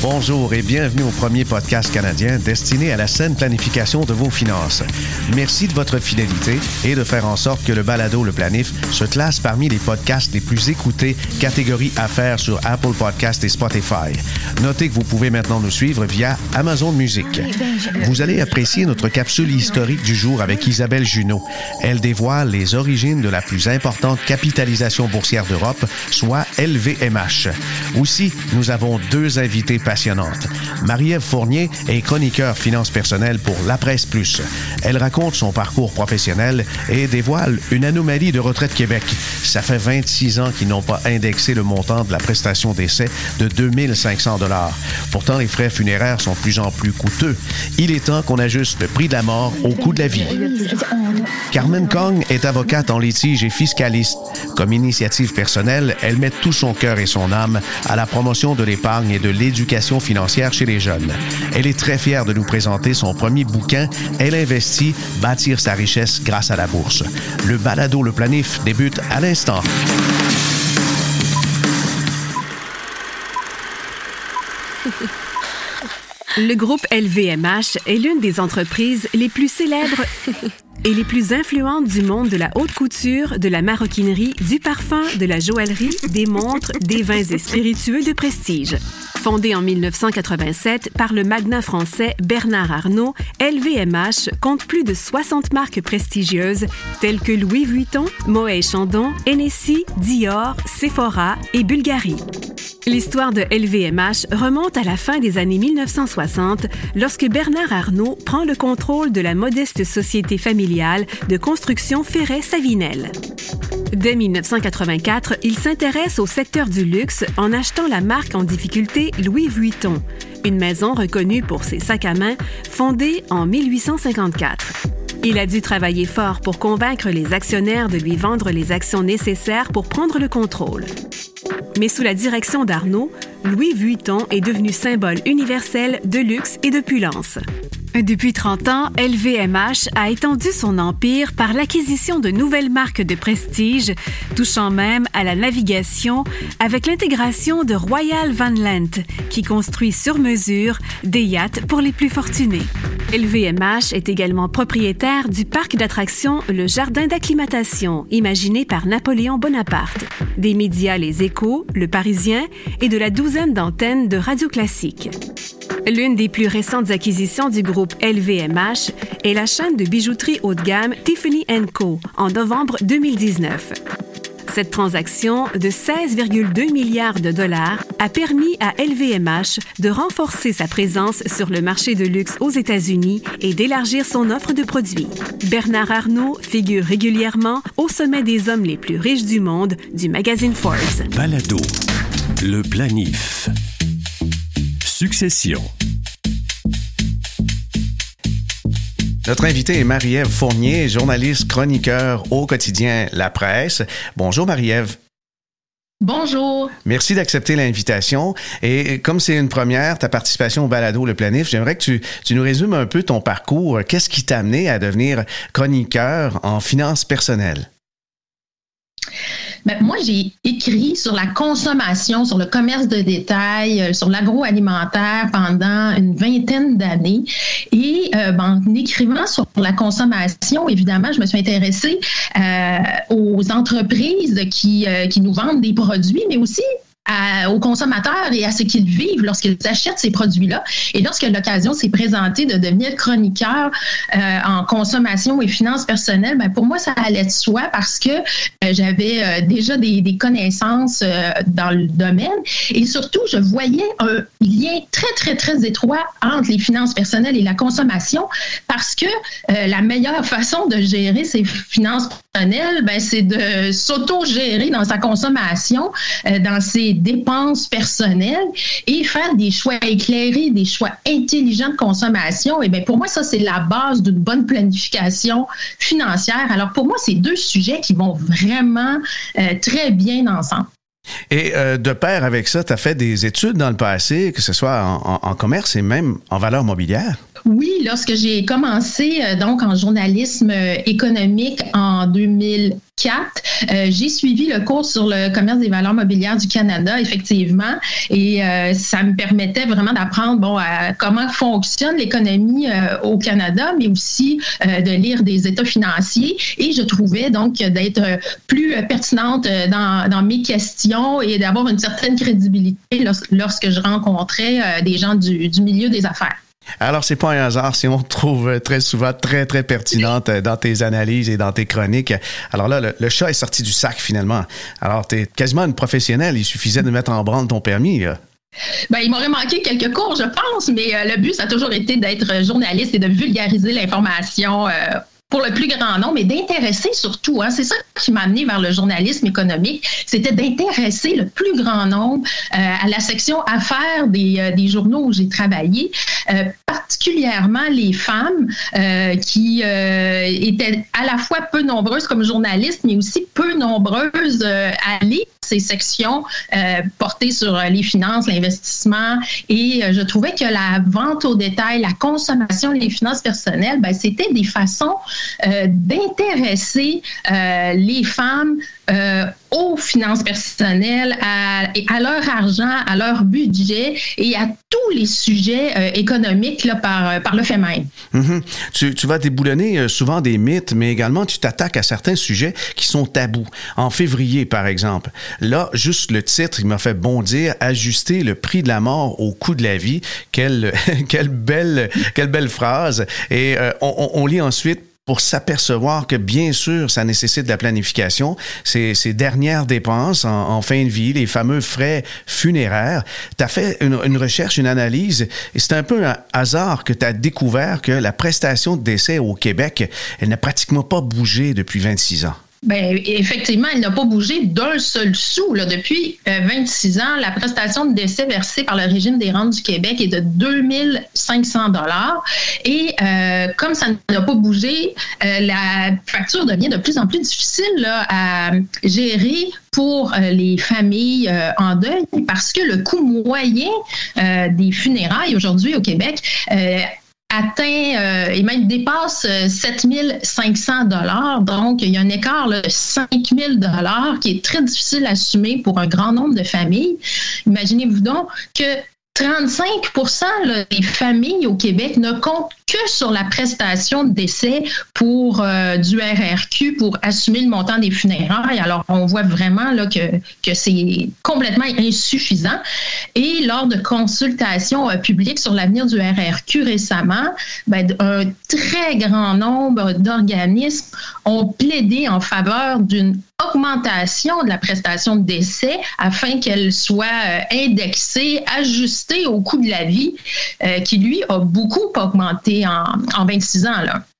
Bonjour et bienvenue au premier podcast canadien destiné à la saine planification de vos finances. Merci de votre fidélité et de faire en sorte que le balado Le Planif se classe parmi les podcasts les plus écoutés catégorie affaires sur Apple Podcast et Spotify. Notez que vous pouvez maintenant nous suivre via Amazon Music. Vous allez apprécier notre capsule historique du jour avec Isabelle Junot. Elle dévoile les origines de la plus importante capitalisation boursière d'Europe, soit LVMH. Aussi, nous avons deux invités Marie-Ève Fournier est chroniqueur finance personnelle pour La Presse Plus. Elle raconte son parcours professionnel et dévoile une anomalie de Retraite Québec. Ça fait 26 ans qu'ils n'ont pas indexé le montant de la prestation d'essai de 2500 dollars. Pourtant, les frais funéraires sont de plus en plus coûteux. Il est temps qu'on ajuste le prix de la mort au coût de la vie. Carmen Kong est avocate en litige et fiscaliste. Comme initiative personnelle, elle met tout son cœur et son âme à la promotion de l'épargne et de l'éducation financière chez les jeunes. Elle est très fière de nous présenter son premier bouquin Elle investit, bâtir sa richesse grâce à la bourse. Le balado Le Planif débute à l'instant. Le groupe LVMH est l'une des entreprises les plus célèbres et les plus influentes du monde de la haute couture, de la maroquinerie, du parfum, de la joaillerie, des montres, des vins et spiritueux de prestige. Fondé en 1987 par le magnat français Bernard Arnault, LVMH compte plus de 60 marques prestigieuses telles que Louis Vuitton, Moët Chandon, Hennessy, Dior, Sephora et Bulgari. L'histoire de LVMH remonte à la fin des années 1960 lorsque Bernard Arnault prend le contrôle de la modeste société familiale de construction Ferret-Savinel. Dès 1984, il s'intéresse au secteur du luxe en achetant la marque en difficulté Louis Vuitton, une maison reconnue pour ses sacs à main fondée en 1854. Il a dû travailler fort pour convaincre les actionnaires de lui vendre les actions nécessaires pour prendre le contrôle. Mais sous la direction d'Arnaud, Louis Vuitton est devenu symbole universel de luxe et de puissance. Depuis 30 ans, LVMH a étendu son empire par l'acquisition de nouvelles marques de prestige, touchant même à la navigation avec l'intégration de Royal Van Lent, qui construit sur mesure des yachts pour les plus fortunés. LVMH est également propriétaire du parc d'attractions Le Jardin d'acclimatation, imaginé par Napoléon Bonaparte, des médias Les Échos, Le Parisien et de la douzaine d'antennes de Radio Classique. L'une des plus récentes acquisitions du groupe LVMH est la chaîne de bijouterie haut de gamme Tiffany Co. en novembre 2019. Cette transaction de 16,2 milliards de dollars a permis à LVMH de renforcer sa présence sur le marché de luxe aux États-Unis et d'élargir son offre de produits. Bernard Arnault figure régulièrement au sommet des hommes les plus riches du monde du magazine Forbes. Balado. Le planif. Succession. Notre invité est Marie-Ève Fournier, journaliste chroniqueur au quotidien La Presse. Bonjour Marie-Ève. Bonjour. Merci d'accepter l'invitation. Et comme c'est une première, ta participation au balado Le Planif, j'aimerais que tu, tu, nous résumes un peu ton parcours. Qu'est-ce qui t'a amené à devenir chroniqueur en finances personnelles? Ben, moi, j'ai écrit sur la consommation, sur le commerce de détail, euh, sur l'agroalimentaire pendant une vingtaine d'années. Et euh, ben, en écrivant sur la consommation, évidemment, je me suis intéressée euh, aux entreprises qui, qui nous vendent des produits, mais aussi aux consommateurs et à ce qu'ils vivent lorsqu'ils achètent ces produits-là. Et lorsque l'occasion s'est présentée de devenir chroniqueur euh, en consommation et finances personnelles, ben pour moi, ça allait de soi parce que euh, j'avais euh, déjà des, des connaissances dans le domaine et surtout, je voyais un lien très, très, très étroit entre les finances personnelles et la consommation parce que la meilleure façon de gérer ses finances ben, c'est de s'auto-gérer dans sa consommation, dans ses dépenses personnelles et faire des choix éclairés, des choix intelligents de consommation, et bien pour moi, ça, c'est la base d'une bonne planification financière. Alors pour moi, c'est deux sujets qui vont vraiment euh, très bien ensemble. Et euh, de pair avec ça, tu as fait des études dans le passé, que ce soit en, commerce et même en valeur mobilière? Oui, lorsque j'ai commencé euh, donc en journalisme euh, économique en 2004, euh, j'ai suivi le cours sur le commerce des valeurs mobilières du Canada, effectivement, et ça me permettait vraiment d'apprendre bon comment fonctionne l'économie au Canada, mais aussi de lire des états financiers. Et je trouvais donc d'être plus pertinente dans, dans, mes questions et d'avoir une certaine crédibilité lorsque je rencontrais des gens du, du milieu des affaires. Alors, c'est pas un hasard si on te trouve très souvent très, très pertinente dans tes analyses et dans tes chroniques. Alors là, le, chat est sorti du sac finalement. Alors, tu es quasiment une professionnelle. Il suffisait de mettre en branle ton permis. Ben, il m'aurait manqué quelques cours, je pense, mais euh, le but, ça a toujours été d'être journaliste et de vulgariser l'information euh, pour le plus grand nombre et d'intéresser surtout, hein, c'est ça qui m'a amené vers le journalisme économique, c'était d'intéresser le plus grand nombre euh, à la section affaires des, euh, des journaux où j'ai travaillé, euh, particulièrement les femmes qui étaient à la fois peu nombreuses comme journalistes, mais aussi peu nombreuses à lire ces sections portées sur les finances, l'investissement. Et je trouvais que la vente au détail, la consommation, les finances personnelles, ben, c'était des façons euh, d'intéresser euh, les femmes euh, aux finances personnelles, à, leur argent, à leur budget et à tous les sujets économiques là, par, par le fait même. Mm-hmm. tu, tu, vas déboulonner souvent des mythes, mais également tu t'attaques à certains sujets qui sont tabous. En février, par exemple, là, juste le titre, il m'a fait bondir, ajuster le prix de la mort au coût de la vie. Quelle, quelle, belle, quelle belle phrase. Et on, on lit ensuite pour s'apercevoir que, bien sûr, ça nécessite de la planification. Ces, dernières dépenses en, fin de vie, les fameux frais funéraires. Tu as fait une, une, recherche, une analyse, et c'est un peu un hasard que tu as découvert que la prestation de décès au Québec, elle n'a pratiquement pas bougé depuis 26 ans. Bien, effectivement, elle n'a pas bougé d'un seul sou. Là. Depuis 26 euh, ans, la prestation de décès versée par le régime des rentes du Québec est de 2500 dollars. Et euh, comme ça n'a pas bougé, euh, la facture devient de plus en plus difficile là, à gérer pour les familles en deuil parce que le coût moyen des funérailles aujourd'hui au Québec atteint euh, et même dépasse 7500 euh, dollars. Donc, il y a un écart de 5000 dollars qui est très difficile à assumer pour un grand nombre de familles. Imaginez-vous donc que 35% des familles au Québec ne comptent que sur la prestation de décès pour euh, du RRQ pour assumer le montant des funérailles. Alors, on voit vraiment là, que, que c'est complètement insuffisant. Et lors de consultations euh, publiques sur l'avenir du RRQ récemment, ben, un très grand nombre d'organismes ont plaidé en faveur d'une augmentation de la prestation de décès afin qu'elle soit euh, indexée, ajustée au coût de la vie, euh, qui lui a beaucoup augmenté en, en 26 ans.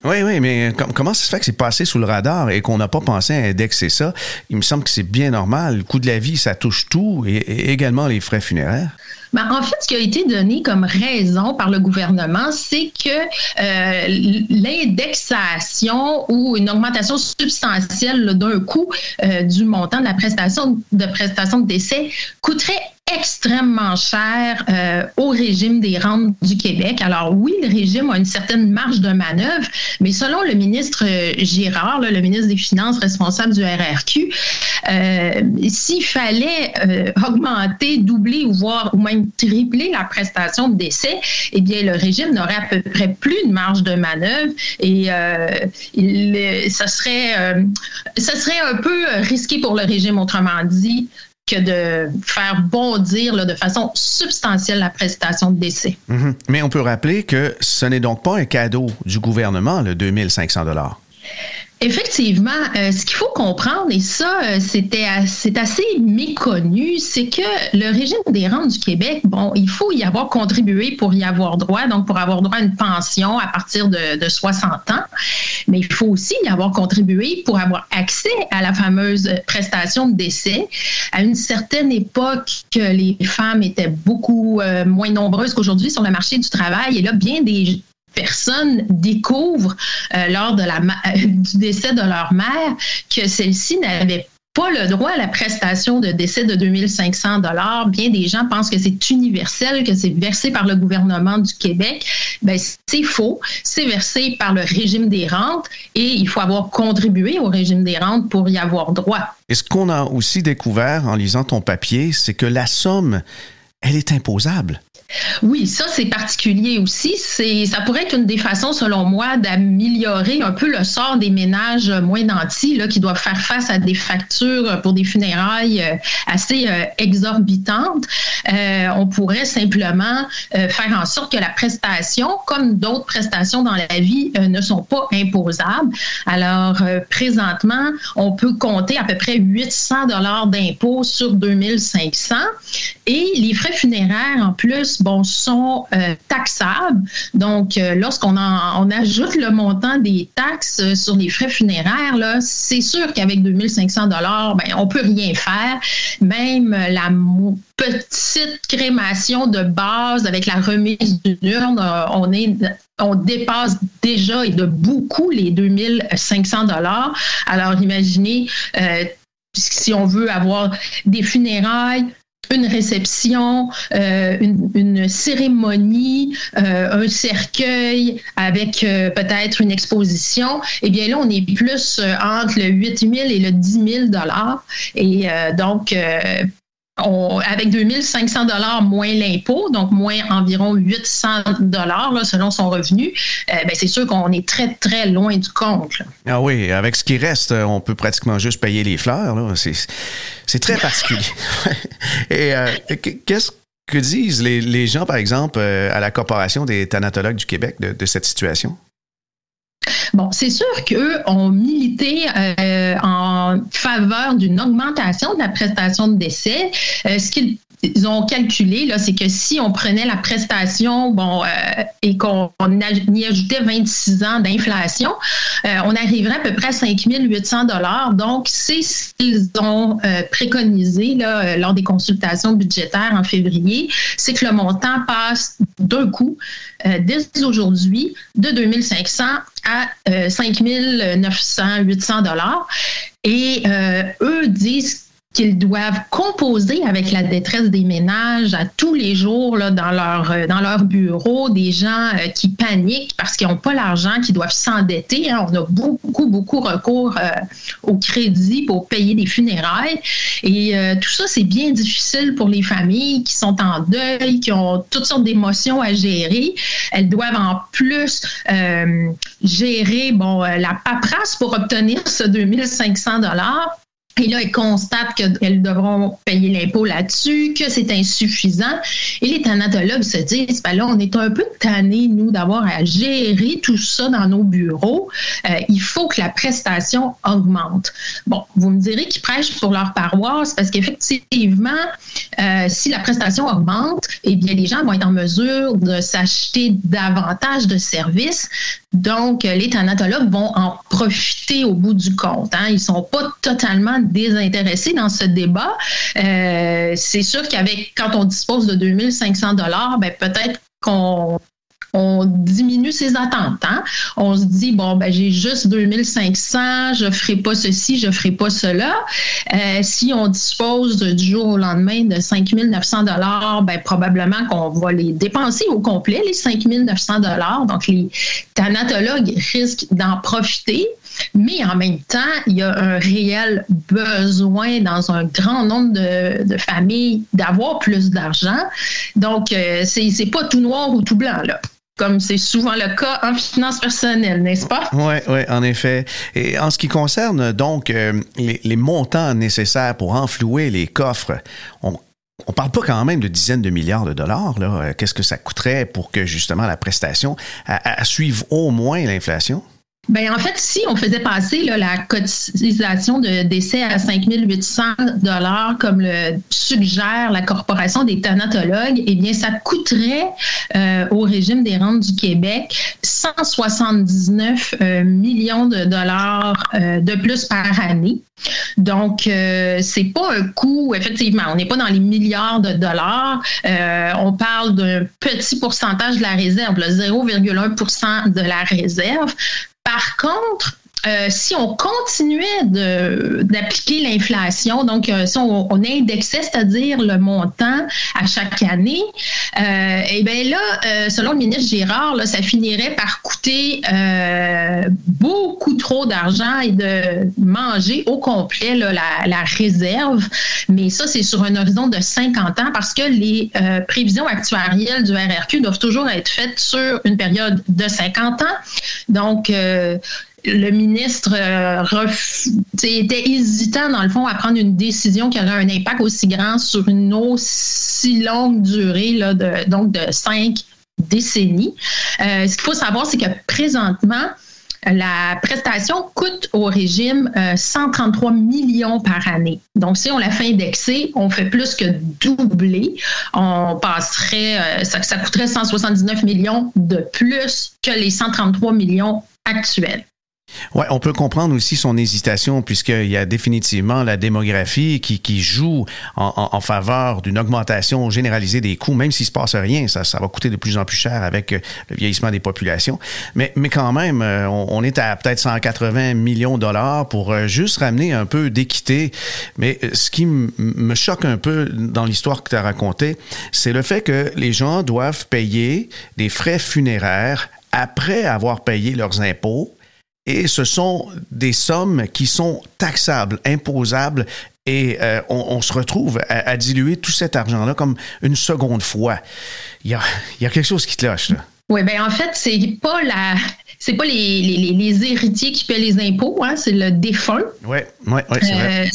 Oui, oui, mais comment ça se fait que c'est passé sous le radar et qu'on n'a pas pensé à indexer ça? Il me semble que c'est bien normal. Le coût de la vie, ça touche tout et également les frais funéraires. Ben, en fait, ce qui a été donné comme raison par le gouvernement, c'est que euh, l'indexation ou une augmentation substantielle d'un coût euh, du montant de la prestation de prestation de décès coûterait extrêmement cher euh, au régime des rentes du Québec. Alors oui, le régime a une certaine marge de manœuvre, mais selon le ministre euh, Girard, le ministre des Finances responsable du RRQ, euh, s'il fallait augmenter, doubler ou voire ou même tripler la prestation de décès, eh bien le régime n'aurait à peu près plus de marge de manœuvre et il, ça serait ça serait un peu risqué pour le régime, autrement dit, que de faire bondir de façon substantielle la prestation de décès. Mhm. Mais on peut rappeler que ce n'est donc pas un cadeau du gouvernement, le 2500 dollars. Effectivement, euh, ce qu'il faut comprendre, et ça, euh, c'était c'est assez méconnu, c'est que le régime des rentes du Québec, bon, il faut y avoir contribué pour y avoir droit, donc pour avoir droit à une pension à partir de, de 60 ans, mais il faut aussi y avoir contribué pour avoir accès à la fameuse prestation de décès. À une certaine époque, que les femmes étaient beaucoup euh, moins nombreuses qu'aujourd'hui sur le marché du travail, et là, bien des personnes découvrent euh, lors la, du décès de leur mère que celle-ci n'avait pas le droit à la prestation de décès de 2500 dollars. Bien des gens pensent que c'est universel, que c'est versé par le gouvernement du Québec. Ben c'est faux. C'est versé par le régime des rentes et il faut avoir contribué au régime des rentes pour y avoir droit. Et ce qu'on a aussi découvert en lisant ton papier, c'est que la somme, elle est imposable. Oui, ça c'est particulier aussi. C'est, ça pourrait être une des façons, selon moi, d'améliorer un peu le sort des ménages moins nantis là, qui doivent faire face à des factures pour des funérailles euh, assez euh, exorbitantes. Euh, on pourrait simplement faire en sorte que la prestation, comme d'autres prestations dans la vie, ne sont pas imposables. Alors présentement, on peut compter à peu près 800 dollars d'impôts sur 2500 et les frais funéraires en plus bon, sont euh, taxables. Donc, euh, lorsqu'on on ajoute le montant des taxes euh, sur les frais funéraires, là, c'est sûr qu'avec 2500 dollars, ben, on peut rien faire. Même la petite crémation de base avec la remise d'une urne, on est on dépasse déjà et de beaucoup les 2500 dollars. Alors imaginez si on veut avoir des funérailles, une réception, euh, une, cérémonie, euh, un cercueil avec euh, peut-être une exposition, eh bien là, on est plus entre le 8 000 et le 10 000 dollars. Et donc, avec 2500 dollars moins l'impôt, donc moins environ 800 dollars selon son revenu, euh, ben, c'est sûr qu'on est très très loin du compte. Ah oui, avec ce qui reste, euh, on peut pratiquement juste payer les fleurs. C'est très particulier. Et euh, qu'est-ce que disent les, gens, par exemple, à la Corporation des thanatologues du Québec de cette situation? Bon, c'est sûr qu'eux ont milité euh, en faveur d'une augmentation de la prestation de décès. Euh, ce qu'ils ils ont calculé, là, c'est que si on prenait la prestation bon, euh, et qu'on y ajoutait 26 ans d'inflation, euh, on arriverait à peu près à 5 800 Donc, c'est ce qu'ils ont euh, préconisé là, lors des consultations budgétaires en février, c'est que le montant passe d'un coup, dès aujourd'hui, de 2500 à 5 900, 800 Et eux disent qu'ils doivent composer avec la détresse des ménages à tous les jours là, dans, leur, euh, dans leur bureau, des gens euh, qui paniquent parce qu'ils n'ont pas l'argent, qui doivent s'endetter. Hein. On a beaucoup, beaucoup recours euh, au crédit pour payer des funérailles. Et tout ça, c'est bien difficile pour les familles qui sont en deuil, qui ont toutes sortes d'émotions à gérer. Elles doivent en plus gérer bon, la paperasse pour obtenir ce 2500 dollars et là, elles constatent qu'elles devront payer l'impôt là-dessus, que c'est insuffisant. Et les thanatologues se disent, ben là, on est un peu tannés, nous, d'avoir à gérer tout ça dans nos bureaux. Euh, il faut que la prestation augmente. Bon, vous me direz qu'ils prêchent pour leur paroisse parce qu'effectivement, euh, si la prestation augmente, eh bien, les gens vont être en mesure de s'acheter davantage de services. Donc, les thanatologues vont en profiter au bout du compte. Hein. Ils ne sont pas totalement désintéressés dans ce débat. Euh, c'est sûr qu'avec quand on dispose de 2500 dollars, ben peut-être qu'on on diminue ses attentes. Hein. On se dit, bon, ben, j'ai juste 2500, je ferai pas ceci, je ferai pas cela. Euh, si on dispose du jour au lendemain de 5900 dollars, ben, probablement qu'on va les dépenser au complet, les 5900 dollars. Donc, les thanatologues risquent d'en profiter. Mais en même temps, il y a un réel besoin dans un grand nombre de, familles d'avoir plus d'argent. Donc, euh, c'est pas tout noir ou tout blanc, là comme c'est souvent le cas en finance personnelle, n'est-ce pas? Oui, oui, en effet. Et en ce qui concerne donc euh, les, montants nécessaires pour enflouer les coffres, on on parle pas quand même de dizaines de milliards de dollars. Là. Qu'est-ce que ça coûterait pour que justement la prestation suive au moins l'inflation? Ben en fait, si on faisait passer la cotisation de décès à 5 800 dollars, comme le suggère la Corporation des thanatologues, eh bien, ça coûterait euh, au régime des rentes du Québec 179 euh, millions de dollars euh, de plus par année. Donc, c'est pas un coût, effectivement, on n'est pas dans les milliards de dollars. on parle d'un petit pourcentage de la réserve, 0,1% de la réserve. Par contre, euh, si on continuait d'appliquer l'inflation, donc euh, si on, indexait, c'est-à-dire le montant à chaque année, euh, et eh bien là, selon le ministre Girard, là, ça finirait par coûter beaucoup trop d'argent et de manger au complet la, la, réserve. Mais ça, c'est sur un horizon de 50 ans parce que les prévisions actuarielles du RRQ doivent toujours être faites sur une période de 50 ans. Donc, le ministre euh, était hésitant, dans le fond, à prendre une décision qui aurait un impact aussi grand sur une aussi longue durée, là, donc de cinq décennies. Euh, ce qu'il faut savoir, c'est que présentement, la prestation coûte au régime 133 euh, millions par année. Donc, si on la fait indexer, on fait plus que doubler. On passerait, ça, ça coûterait 179 millions de plus que les 133 millions actuels. Ouais, on peut comprendre aussi son hésitation puisqu'il y a définitivement la démographie qui, qui joue en, faveur d'une augmentation généralisée des coûts, même s'il se passe rien, ça, ça va coûter de plus en plus cher avec euh, le vieillissement des populations. Mais, mais quand même, euh, on, est à peut-être 180 millions de dollars pour euh, juste ramener un peu d'équité. Mais ce qui me choque un peu dans l'histoire que tu as racontée, c'est le fait que les gens doivent payer des frais funéraires après avoir payé leurs impôts et ce sont des sommes qui sont taxables, imposables et euh, on, se retrouve à, diluer tout cet argent-là comme une seconde fois. Il y a, quelque chose qui cloche. Là. Oui, ben en fait, c'est pas la, c'est pas les, les, héritiers qui paient les impôts, hein, c'est le défunt. Oui, oui, oui, c'est vrai. Euh,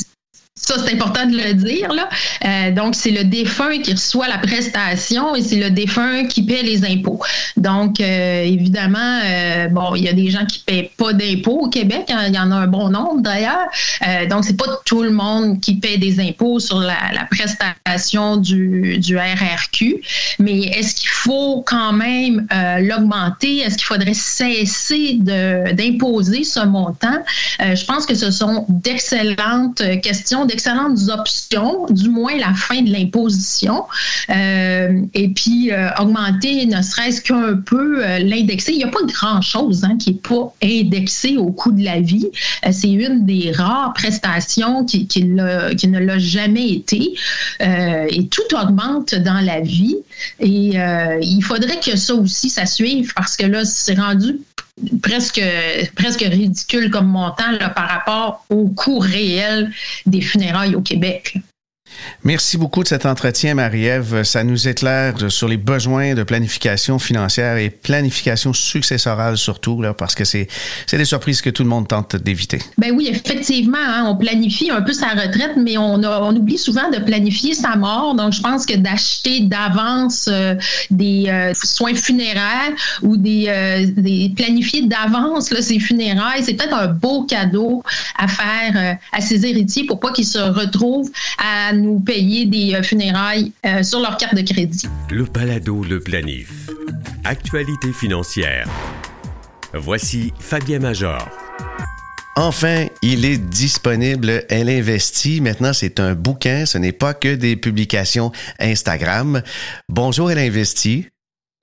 ça, c'est important de le dire. Là. Euh, donc, c'est le défunt qui reçoit la prestation et c'est le défunt qui paie les impôts. Donc, euh, évidemment, euh, bon, il y a des gens qui ne paient pas d'impôts au Québec. Hein, il y en a un bon nombre d'ailleurs. donc, c'est pas tout le monde qui paie des impôts sur la, prestation du, du, RRQ. Mais est-ce qu'il faut quand même l'augmenter? Est-ce qu'il faudrait cesser d'imposer ce montant? je pense que ce sont d'excellentes questions d'excellentes options, du moins la fin de l'imposition, euh, et puis euh, augmenter ne serait-ce qu'un peu euh, l'indexer. Il n'y a pas grand-chose hein, qui n'est pas indexé au coût de la vie. C'est une des rares prestations qui, qui, ne l'a jamais été. et tout augmente dans la vie. Et il faudrait que ça aussi, ça suive parce que là, c'est rendu presque, presque ridicule comme montant là, par rapport au coût réel des funérailles au Québec. Merci beaucoup de cet entretien, Marie-Ève. Ça nous éclaire sur les besoins de planification financière et planification successorale surtout, là, parce que c'est, des surprises que tout le monde tente d'éviter. Ben oui, effectivement, hein, on planifie un peu sa retraite, mais on, oublie souvent de planifier sa mort. Donc, je pense que d'acheter d'avance euh, des euh, soins funéraires ou des, euh, planifier d'avance ses funérailles, c'est peut-être un beau cadeau à faire à ses héritiers pour pas qu'ils se retrouvent à nous payer des euh, funérailles euh, sur leur carte de crédit. Le balado Le Planif. Actualité financière. Voici Fabien Major. Enfin, il est disponible. Elle investit. Maintenant, c'est un bouquin. Ce n'est pas que des publications Instagram. Bonjour, elle investit.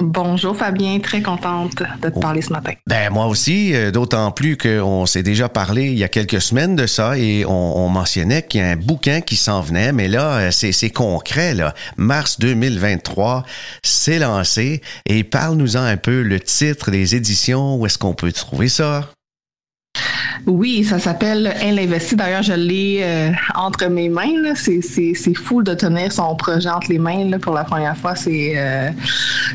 Bonjour Fabien, très contente de te oh. parler ce matin. Ben moi aussi, euh, d'autant plus qu'on s'est déjà parlé il y a quelques semaines de ça et on, mentionnait qu'il y a un bouquin qui s'en venait, mais là euh, c'est concret là. Mars 2023, c'est lancé et parle-nous-en un peu le titre, les éditions, où est-ce qu'on peut trouver ça? Oui, ça s'appelle Elle investit. D'ailleurs, je l'ai euh, entre mes mains. C'est, fou de tenir son projet entre les mains pour la première fois. C'est, euh,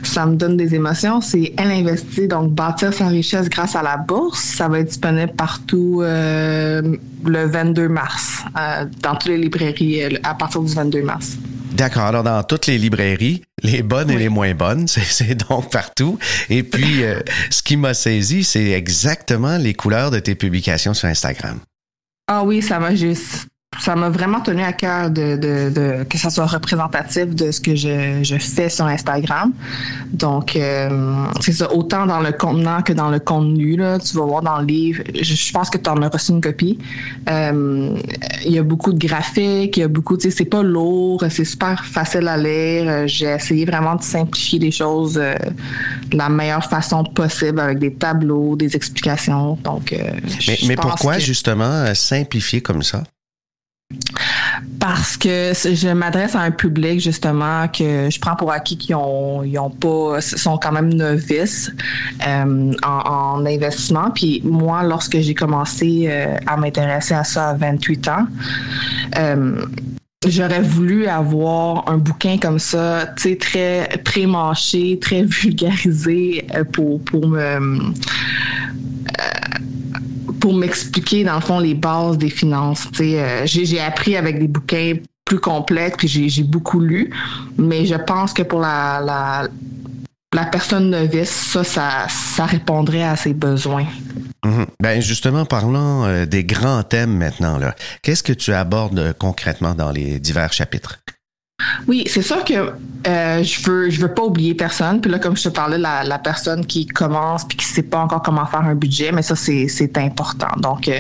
ça me donne des émotions. C'est Elle investit, donc bâtir sa richesse grâce à la bourse. Ça va être disponible partout euh, le 22 mars, dans toutes les librairies à partir du 22 mars. D'accord. Alors, dans toutes les librairies, les bonnes et les moins bonnes, c'est donc partout. Et puis, euh, ce qui m'a saisi, c'est exactement les couleurs de tes publications sur Instagram. Ah oui, ça m'a juste ça m'a vraiment tenu à cœur de, de, de, que ça soit représentatif de ce que je, je fais sur Instagram. Donc, euh, c'est ça, autant dans le contenant que dans le contenu. Là, tu vas voir dans le livre, je, je pense que tu en as reçu une copie. Euh, il y a beaucoup de graphiques, il y a beaucoup, tu sais, c'est pas lourd, c'est super facile à lire. J'ai essayé vraiment de simplifier les choses euh, de la meilleure façon possible avec des tableaux, des explications. Donc, euh, mais, mais pourquoi que... justement simplifier comme ça? Parce que je m'adresse à un public justement que je prends pour acquis qui ont, ils ont pas, sont quand même novices euh, en, en, investissement. Puis moi, lorsque j'ai commencé euh, à m'intéresser à ça à 28 ans, euh, j'aurais voulu avoir un bouquin comme ça, tu sais, très pré-mâché, très vulgarisé pour, pour me pour m'expliquer, dans le fond, les bases des finances. Euh, j'ai appris avec des bouquins plus complexes, puis j'ai beaucoup lu, mais je pense que pour la, la, personne novice, ça, ça, répondrait à ses besoins. Mmh. Ben justement, parlant euh, des grands thèmes maintenant, qu'est-ce que tu abordes concrètement dans les divers chapitres? Oui, c'est sûr que euh, je veux je veux pas oublier personne. Puis là, comme je te parlais, la, personne qui commence puis qui sait pas encore comment faire un budget, mais ça c'est c'est important. Donc, euh,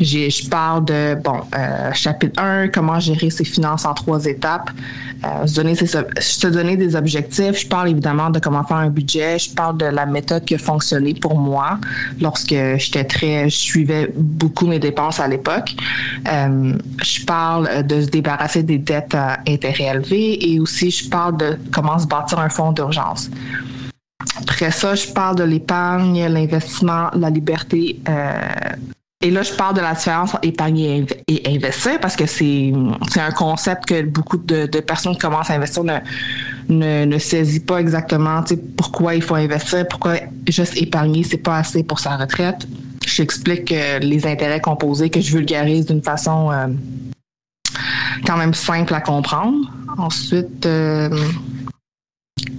j'ai je parle de bon euh, chapitre 1, comment gérer ses finances en trois étapes. Euh, se donner te donner des objectifs. Je parle évidemment de comment faire un budget. Je parle de la méthode qui a fonctionné pour moi lorsque j'étais très, je suivais beaucoup mes dépenses à l'époque. Euh, je parle de se débarrasser des dettes à intérêt élevé et aussi je parle de comment se bâtir un fonds d'urgence. Après ça, je parle de l'épargne, l'investissement, la liberté. Euh, et là, je parle de la différence entre épargner et investir parce que c'est un concept que beaucoup de, personnes qui commencent à investir ne, ne, saisit pas exactement pourquoi il faut investir, pourquoi juste épargner, c'est pas assez pour sa retraite. J'explique euh, les intérêts composés que je vulgarise d'une façon euh, quand même simple à comprendre. Ensuite, euh,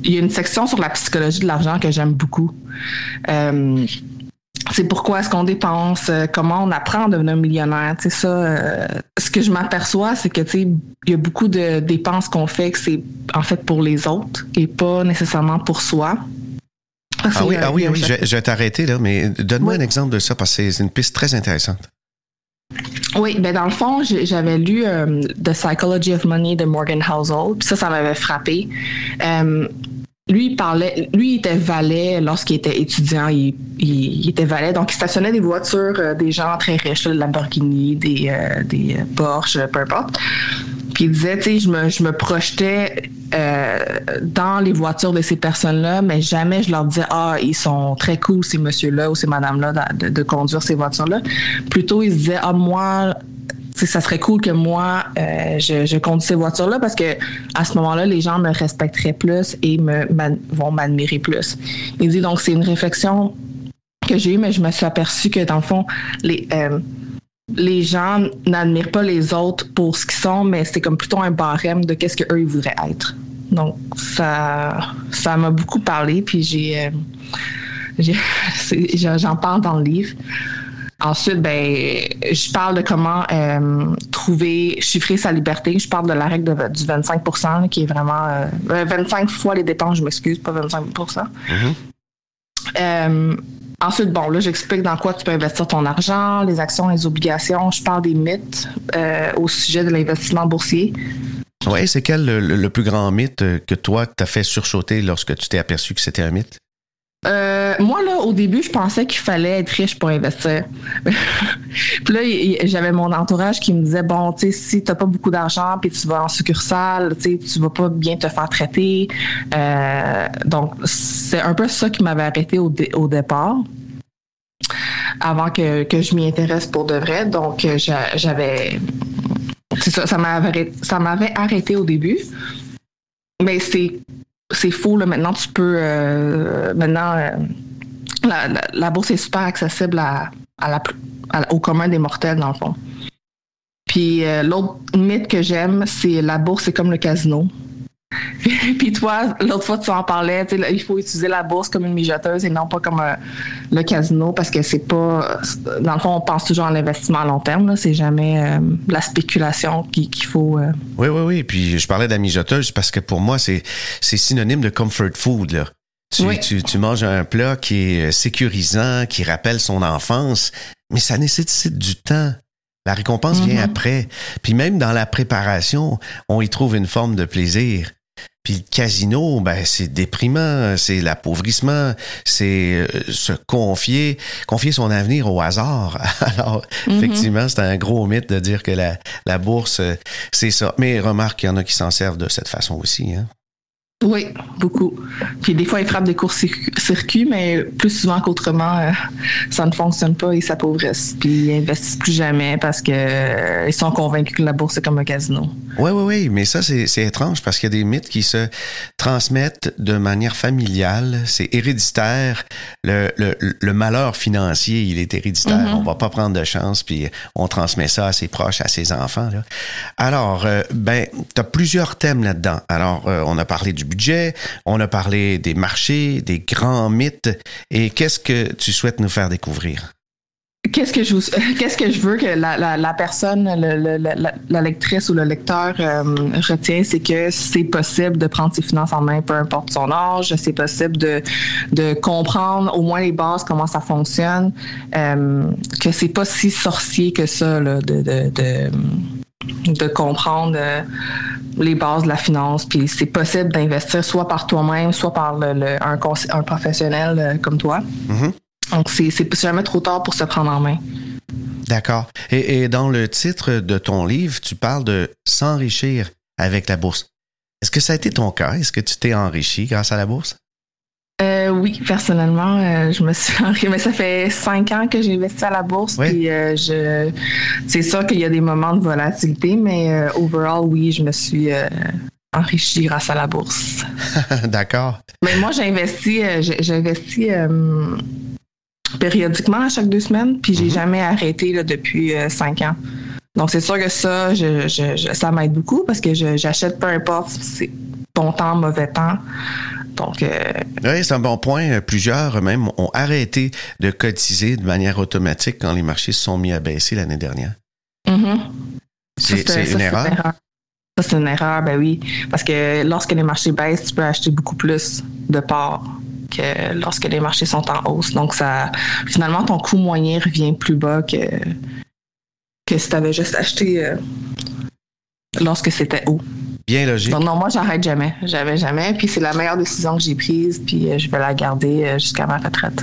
il y a une section sur la psychologie de l'argent que j'aime beaucoup. C'est pourquoi est-ce qu'on dépense, euh, comment on apprend à devenir millionnaire. Tu sais, ça, euh, ce que je m'aperçois, c'est que tu sais, il y a beaucoup de dépenses qu'on fait que c'est en fait pour les autres et pas nécessairement pour soi. Ah oui, ah oui, oui, je, je vais t'arrêter là, mais donne-moi oui. un exemple de ça parce que c'est une piste très intéressante. Oui, ben dans le fond, j'avais lu euh, The Psychology of Money de Morgan Housel, puis ça, ça m'avait frappé. Euh, lui, il était valet lorsqu'il était étudiant. Il, était valet, donc il stationnait des voitures euh, des gens très riches, des Lamborghini, des, euh, des Porsche, peu importe. Puis il disait, tu sais, je me, je me projetais euh, dans les voitures de ces personnes-là, mais jamais je leur disais, ah, ils sont très cool, ces messieurs-là ou ces madames-là, de, de, conduire ces voitures-là. Plutôt, ils se disaient, ah, moi, ça serait cool que moi, euh, je, je conduise ces voitures-là parce que à ce moment-là, les gens me respecteraient plus et me, vont m'admirer plus. Il dit donc, c'est une réflexion que j'ai eue, mais je me suis aperçue que dans le fond, les, euh, les gens n'admirent pas les autres pour ce qu'ils sont, mais c'est comme plutôt un barème de qu'est-ce qu'eux ils voudraient être. Donc ça, ça m'a beaucoup parlé, puis j'ai, euh, j'en parle dans le livre. Ensuite, ben, je parle de comment euh, trouver, chiffrer sa liberté. Je parle de la règle du 25% qui est vraiment euh, 25 fois les dépenses, je m'excuse, pas 25 mm-hmm. euh, Ensuite, bon, là, j'explique dans quoi tu peux investir ton argent, les actions, les obligations. Je parle des mythes euh, au sujet de l'investissement boursier. Oui, c'est quel le, le, plus grand mythe que toi, t'as fait sursauter lorsque tu t'es aperçu que c'était un mythe? Euh, moi, là, au début, je pensais qu'il fallait être riche pour investir. puis là, j'avais mon entourage qui me disait, bon, tu sais, si t'as pas beaucoup d'argent, puis tu vas en succursale, tu sais, tu vas pas bien te faire traiter. Euh, donc, c'est un peu ça qui m'avait arrêté au, dé au départ avant que, que je m'y intéresse pour de vrai. Donc, j'avais... C'est ça, ça m'avait arrêté au début. Mais c'est c'est faux. Là, maintenant, tu peux. Euh, maintenant, euh, la, bourse est super accessible au commun des mortels, dans le fond. Puis euh, l'autre mythe que j'aime, c'est la bourse, c'est comme le casino. Puis toi, l'autre fois, tu en parlais, il faut utiliser la bourse comme une mijoteuse et non pas comme euh, le casino parce que c'est pas. Dans le fond, on pense toujours à l'investissement à long terme. C'est jamais euh, la spéculation qu'il faut. Euh. Oui, oui, oui. Puis je parlais de la mijoteuse parce que pour moi, c'est synonyme de comfort food. Là. Tu, tu, tu, manges un plat qui est sécurisant, qui rappelle son enfance, mais ça nécessite du temps. La récompense vient mm-hmm. après. Puis même dans la préparation, on y trouve une forme de plaisir. Puis le casino, ben c'est déprimant, c'est l'appauvrissement, c'est euh, se confier, confier son avenir au hasard. Alors, mm-hmm. effectivement, c'est un gros mythe de dire que la, la bourse, euh, c'est ça. Mais remarque qu'il y en a qui s'en servent de cette façon aussi. Hein? Oui, beaucoup. Puis des fois, ils frappent des courts-circuits, mais plus souvent qu'autrement, euh, ça ne fonctionne pas, ils s'appauvrissent. Puis ils investissent plus jamais parce qu'ils euh, sont convaincus que la bourse est comme un casino. Oui, oui, oui, mais ça, c'est étrange parce qu'il y a des mythes qui se transmettent de manière familiale. C'est héréditaire. Le, le, le, malheur financier, il est héréditaire. Mm-hmm. On va pas prendre de chance, puis on transmet ça à ses proches, à ses enfants. Là. Alors, euh, ben, tu as plusieurs thèmes là-dedans. Alors, on a parlé du on a parlé des marchés, des grands mythes. Et qu'est-ce que tu souhaites nous faire découvrir? Qu'est-ce que je veux que la, personne, la, lectrice ou le lecteur euh, retient, c'est que c'est possible de prendre ses finances en main, peu importe son âge. C'est possible de, comprendre au moins les bases, comment ça fonctionne. Euh, que c'est pas si sorcier que ça comprendre. Euh, les bases de la finance. Puis c'est possible d'investir soit par toi-même, soit par le, un, un, professionnel euh, comme toi. Mm-hmm. Donc c'est jamais trop tard pour se prendre en main. D'accord. Et, dans le titre de ton livre, tu parles de s'enrichir avec la bourse. Est-ce que ça a été ton cas? Est-ce que tu t'es enrichi grâce à la bourse? Euh, oui, personnellement, euh, je me suis enrichi. Mais ça fait cinq ans que j'ai investi à la bourse. Puis je, c'est sûr qu'il y a des moments de volatilité, mais overall, oui, je me suis enrichi grâce à la bourse. D'accord. Mais moi, j'investis, j'investis périodiquement à chaque deux semaines, puis j'ai mhm. jamais arrêté là, depuis euh, cinq ans. Donc c'est sûr que ça, je, ça m'aide beaucoup parce que j'achète peu importe si c'est bon temps, mauvais temps. Donc, euh, oui, c'est un bon point. Plusieurs même ont arrêté de cotiser de manière automatique quand les marchés se sont mis à baisser l'année dernière. Mm-hmm. C'est une, erreur. Ça, c'est une erreur, ben oui. Parce que lorsque les marchés baissent, tu peux acheter beaucoup plus de parts lorsque les marchés sont en hausse. Donc, ça, finalement, ton coût moyen revient plus bas que, que si tu avais juste acheté euh, lorsque c'était haut. Bien logique. Donc, non, moi, j'arrête jamais. J'avais jamais. Puis, c'est la meilleure décision que j'ai prise. Puis, euh, je vais la garder euh, jusqu'à ma retraite.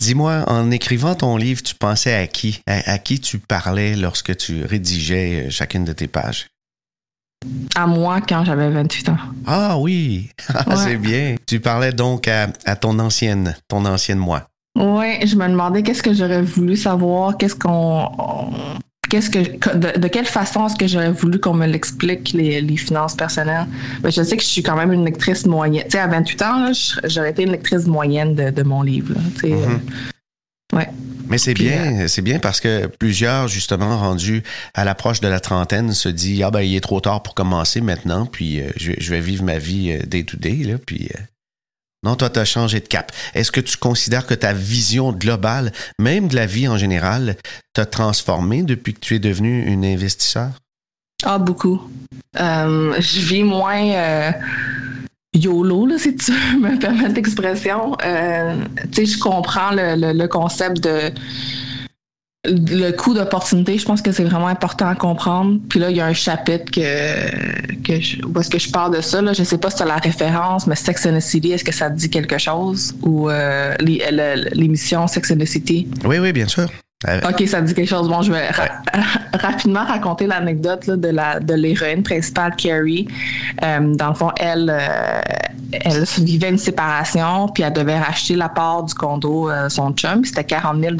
Dis-moi, en écrivant ton livre, tu pensais à qui? à qui tu parlais lorsque tu rédigeais chacune de tes pages? à moi quand j'avais 28 ans. Ah oui, ah, c'est bien. Tu parlais donc à, ton ancienne, ton ancienne moi. Oui, je me demandais qu'est-ce que j'aurais voulu savoir, qu'est-ce qu'on, qu'est-ce que, de, quelle façon est-ce que j'aurais voulu qu'on me l'explique les, finances personnelles? Ben, je sais que je suis quand même une lectrice moyenne. Tu sais, à 28 ans, j'aurais été une lectrice moyenne de, mon livre. mm-hmm. euh, ouais. Mais c'est bien, euh, c'est bien parce que plusieurs, justement, rendus à l'approche de la trentaine, se disent Ah ben il est trop tard pour commencer maintenant, puis euh, je, vais vivre ma vie euh, day to day, là, puis. Non, toi, tu as changé de cap. Est-ce que tu considères que ta vision globale, même de la vie en général, t'a transformé depuis que tu es devenu une investisseur? Ah, beaucoup. je vis moins YOLO, là, si tu me permets l'expression. Euh, tu sais, je comprends le, concept de le coût d'opportunité, je pense que c'est vraiment important à comprendre. Puis là, il y a un chapitre que, que je, où est-ce que je parle de ça. Là. Je sais pas si tu la référence, mais Sex and the City, est-ce que ça te dit quelque chose? Ou euh, l'émission Sex and the City? Oui, oui, bien sûr. OK, ça dit quelque chose. Bon, je vais rapidement raconter l'anecdote de la de l'héroïne principale, Carrie. Euh, dans le fond, elle, euh, elle vivait une séparation, puis elle devait racheter la part du condo euh, son chum, c'était 40 000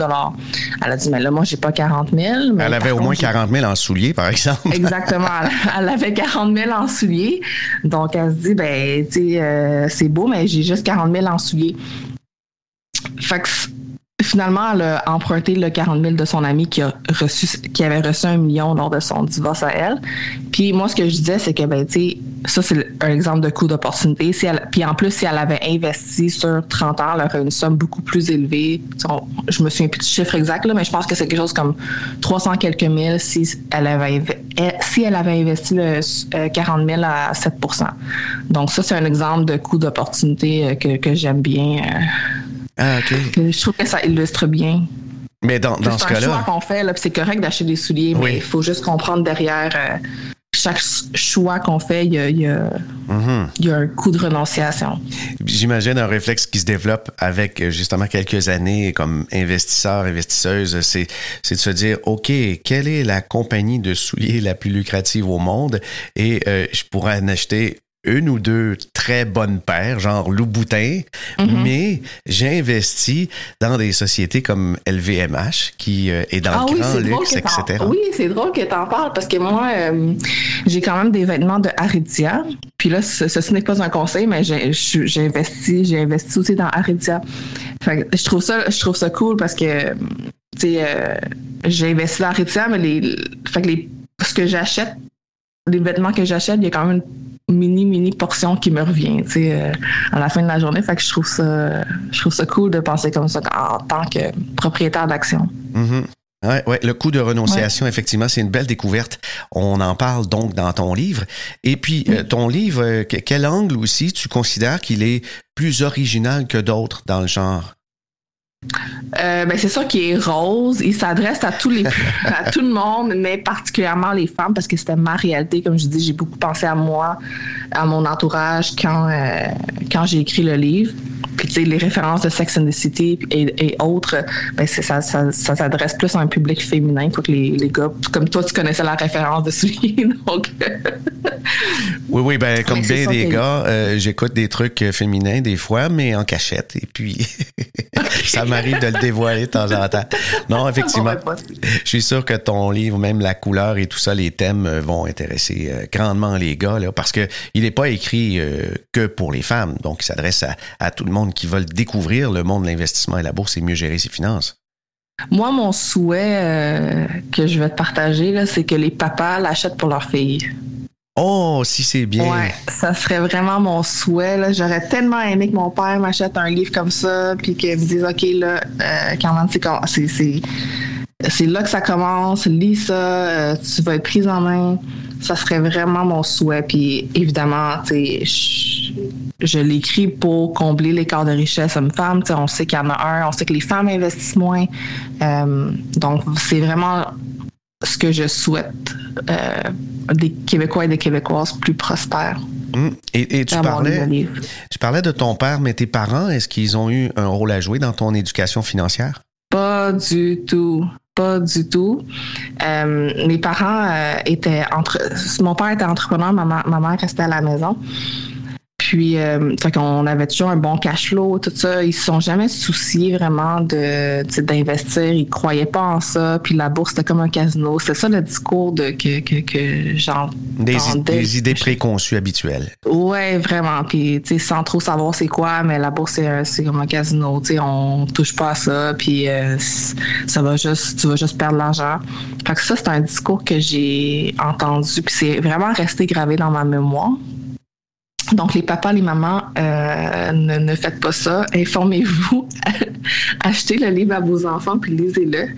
Elle a dit, mais là, moi, j'ai pas 40 000. elle avait au moins 40 000 en souliers, par exemple. Exactement. Elle, avait 40 000 en souliers. Donc, elle se dit, ben, tu sais, c'est beau, mais j'ai juste 40 000 en souliers. Fait que finalement, elle a emprunté le 40 000 de son ami qui, a reçu, qui avait reçu un million lors de son divorce à elle. Puis moi, ce que je disais, c'est que, ben, tu ça, c'est un exemple de coût d'opportunité. Puis en plus, si elle avait investi sur 30 ans, elle aurait une somme beaucoup plus élevée. Je me souviens plus du chiffre exact, là, mais je pense que c'est quelque chose comme 300 quelques mille si elle avait, si elle avait investi le 40 000 à 7% Donc ça, c'est un exemple de coût d'opportunité euh, que, que j'aime bien. Ah, OK. Je trouve que ça illustre bien. Mais dans, dans ce cas-là. C'est un choix qu'on fait, c'est correct d'acheter des souliers, mais il faut juste comprendre derrière euh, chaque choix qu'on fait, il y, a, mm-hmm. il y, a, un coût de renonciation. J'imagine un réflexe qui se développe avec euh, justement quelques années comme investisseur, investisseuse, c'est, c'est de se dire, OK, quelle est la compagnie de souliers la plus lucrative au monde? Et euh, je pourrais en acheter une ou deux très bonnes paires, genre Louboutin, mm mais j'ai investi dans des sociétés comme LVMH, qui euh, est dans ah le grand luxe, etc. Oui, c'est drôle que tu en parles parce que moi, euh, j'ai quand même des vêtements de Aridia. Puis là, ce, n'est pas un conseil, mais j'ai investi, j'ai investi aussi dans Aridia. je trouve ça, je trouve ça cool parce que, tu sais, euh, j'ai investi dans Aridia, mais les, fait que les, ce que j'achète, les vêtements que j'achète, il y a quand même une mini mini portion qui me revient tu sais euh, à la fin de la journée fait que je trouve ça je trouve ça cool de penser comme ça en tant que propriétaire d'action mm-hmm. Ouais, ouais, le coût de renonciation, effectivement, c'est une belle découverte. On en parle donc dans ton livre. Et puis, euh, ton livre, euh, quel angle aussi tu considères qu'il est plus original que d'autres dans le genre? Euh, ben c'est sûr qu'il est rose. Il s'adresse à tous les à tout le monde, mais particulièrement les femmes parce que c'était ma réalité. Comme je dis, j'ai beaucoup pensé à moi, à mon entourage quand euh, quand j'ai écrit le livre. Puis les références de Sex and the City et, autres, ben ça, ça, ça, s'adresse plus à un public féminin que les, les gars. Comme toi, tu connaissais la référence de celui donc. oui, oui, ben comme bien des gars, euh, j'écoute des trucs féminins des fois, mais en cachette. Et puis ça m'arrive de le dévoiler de temps en temps. Non, effectivement. Je suis sûr que ton livre, même la couleur et tout ça, les thèmes euh, vont intéresser euh, grandement les gars, là, parce que il n'est pas écrit euh, que pour les femmes. Donc, il s'adresse à, tout le monde qui veut découvrir le monde de l'investissement et la bourse et mieux gérer ses finances? Moi, mon souhait que je vais te partager, c'est que les papas l'achètent pour leurs filles. Oh, si c'est bien. Ouais, ça serait vraiment mon souhait. J'aurais tellement aimé que mon père m'achète un livre comme ça, puis qu'il me dise, OK, là, euh, c'est c'est là que ça commence, lis ça, euh, tu vas être prise en main. Ça serait vraiment mon souhait. Puis évidemment, je, je l'écris pour combler l'écart de richesse homme-femme. On sait qu'il y en a un, on sait que les femmes investissent moins. Euh, donc, c'est vraiment ce que je souhaite euh, des Québécois et des Québécoises plus prospères. Hum. Et, tu parlais, tu parlais de ton père, mais tes parents, est-ce qu'ils ont eu un rôle à jouer dans ton éducation financière? Pas du tout. Pas du tout. Euh, mes parents euh, étaient entre. Mon père était entrepreneur, ma, ma mère restait à la maison. Puis, euh, fait qu'on avait toujours un bon cash flow, tout ça. Ils se sont jamais souciés vraiment de d'investir. Ils croyaient pas en ça. Puis la bourse, c'était comme un casino. C'est ça le discours de que, que, que. Des, des, idées préconçues habituelles. Ouais, vraiment. Puis, tu sais, sans trop savoir c'est quoi, mais la bourse, c'est comme un casino. Tu sais, on touche pas à ça. Puis, euh, ça va juste, tu vas juste perdre l'argent. Fait que ça, c'est un discours que j'ai entendu. Puis, c'est vraiment resté gravé dans ma mémoire. Donc, les papas, les mamans, euh, ne, faites pas ça. Informez-vous. Achetez le livre à vos enfants, puis lisez-le.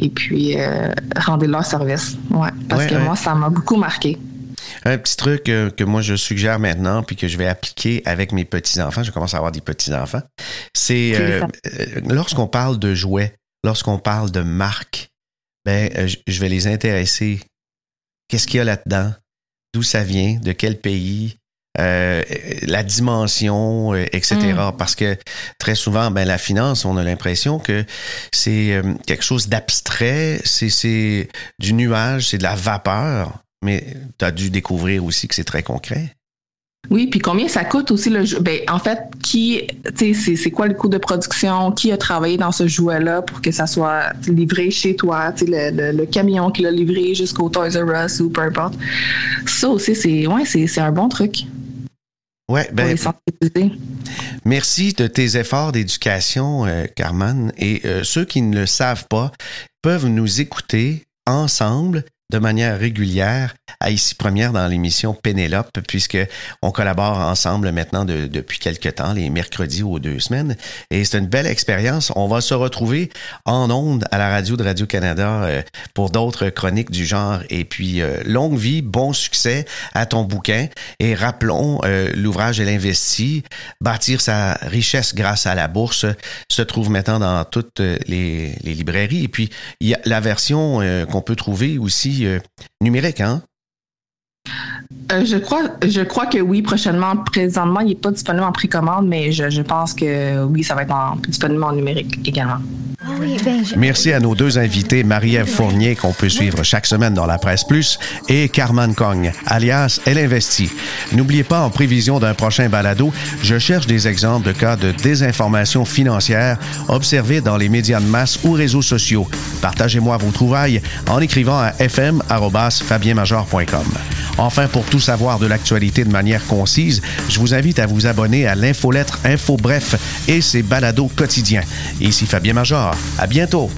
Et puis, euh, rendez-leur service. Ouais, parce que moi, ça m'a beaucoup marqué. Un petit truc euh, que moi je suggère maintenant, puis que je vais appliquer avec mes petits-enfants, je commence à avoir des petits-enfants, c'est lorsqu'on parle de jouets, lorsqu'on parle de marques, ben, je vais les intéresser. Qu'est-ce qu'il y a là-dedans? D'où ça vient? De quel pays? Euh, la dimension, euh, etc. Mm. Parce que très souvent, ben, la finance, on a l'impression que c'est euh, quelque chose d'abstrait, c'est du nuage, c'est de la vapeur, mais tu as dû découvrir aussi que c'est très concret. Oui, puis combien ça coûte aussi le jeu? Ben, en fait, qui, c'est quoi le coût de production? Qui a travaillé dans ce jouet-là pour que ça soit livré chez toi? Le, le, camion qui l'a livré jusqu'au Toys R Us ou peu importe. Ça aussi, c'est ouais, c'est un bon truc. Ouais, ben, Merci de tes efforts d'éducation, euh, Carmen. Et euh, ceux qui ne le savent pas peuvent nous écouter ensemble de manière régulière à Ici Première dans l'émission Pénélope, puisque on collabore ensemble maintenant depuis quelque temps, les mercredis aux deux semaines. Et c'est une belle expérience. On va se retrouver en ondes à la radio de Radio-Canada euh, pour d'autres chroniques du genre. Et puis, euh, longue vie, bon succès à ton bouquin. Et rappelons, euh, l'ouvrage Elle investit, bâtir sa richesse grâce à la bourse, se trouve maintenant dans toutes les, les librairies. Et puis, il y a la version qu'on peut trouver aussi euh, numérique, hein? Euh, je crois, je crois que oui, prochainement. Présentement, il n'est pas disponible en précommande, mais je, pense que oui, ça va être disponible en numérique également. Ah ben, Merci à nos deux invités, Marie-Ève Fournier, qu'on peut suivre chaque semaine dans la presse plus, et Carmen Kong, alias Elle Investit. N'oubliez pas, en prévision d'un prochain balado, je cherche des exemples de cas de désinformation financière observés dans les médias de masse ou réseaux sociaux. Partagez-moi vos trouvailles en écrivant à fm.fabienmajor.com. Enfin, pour tout savoir de l'actualité de manière concise, je vous invite à vous abonner à l'infolettre Info Bref et ses balados quotidiens. Ici Fabien Major. À bientôt.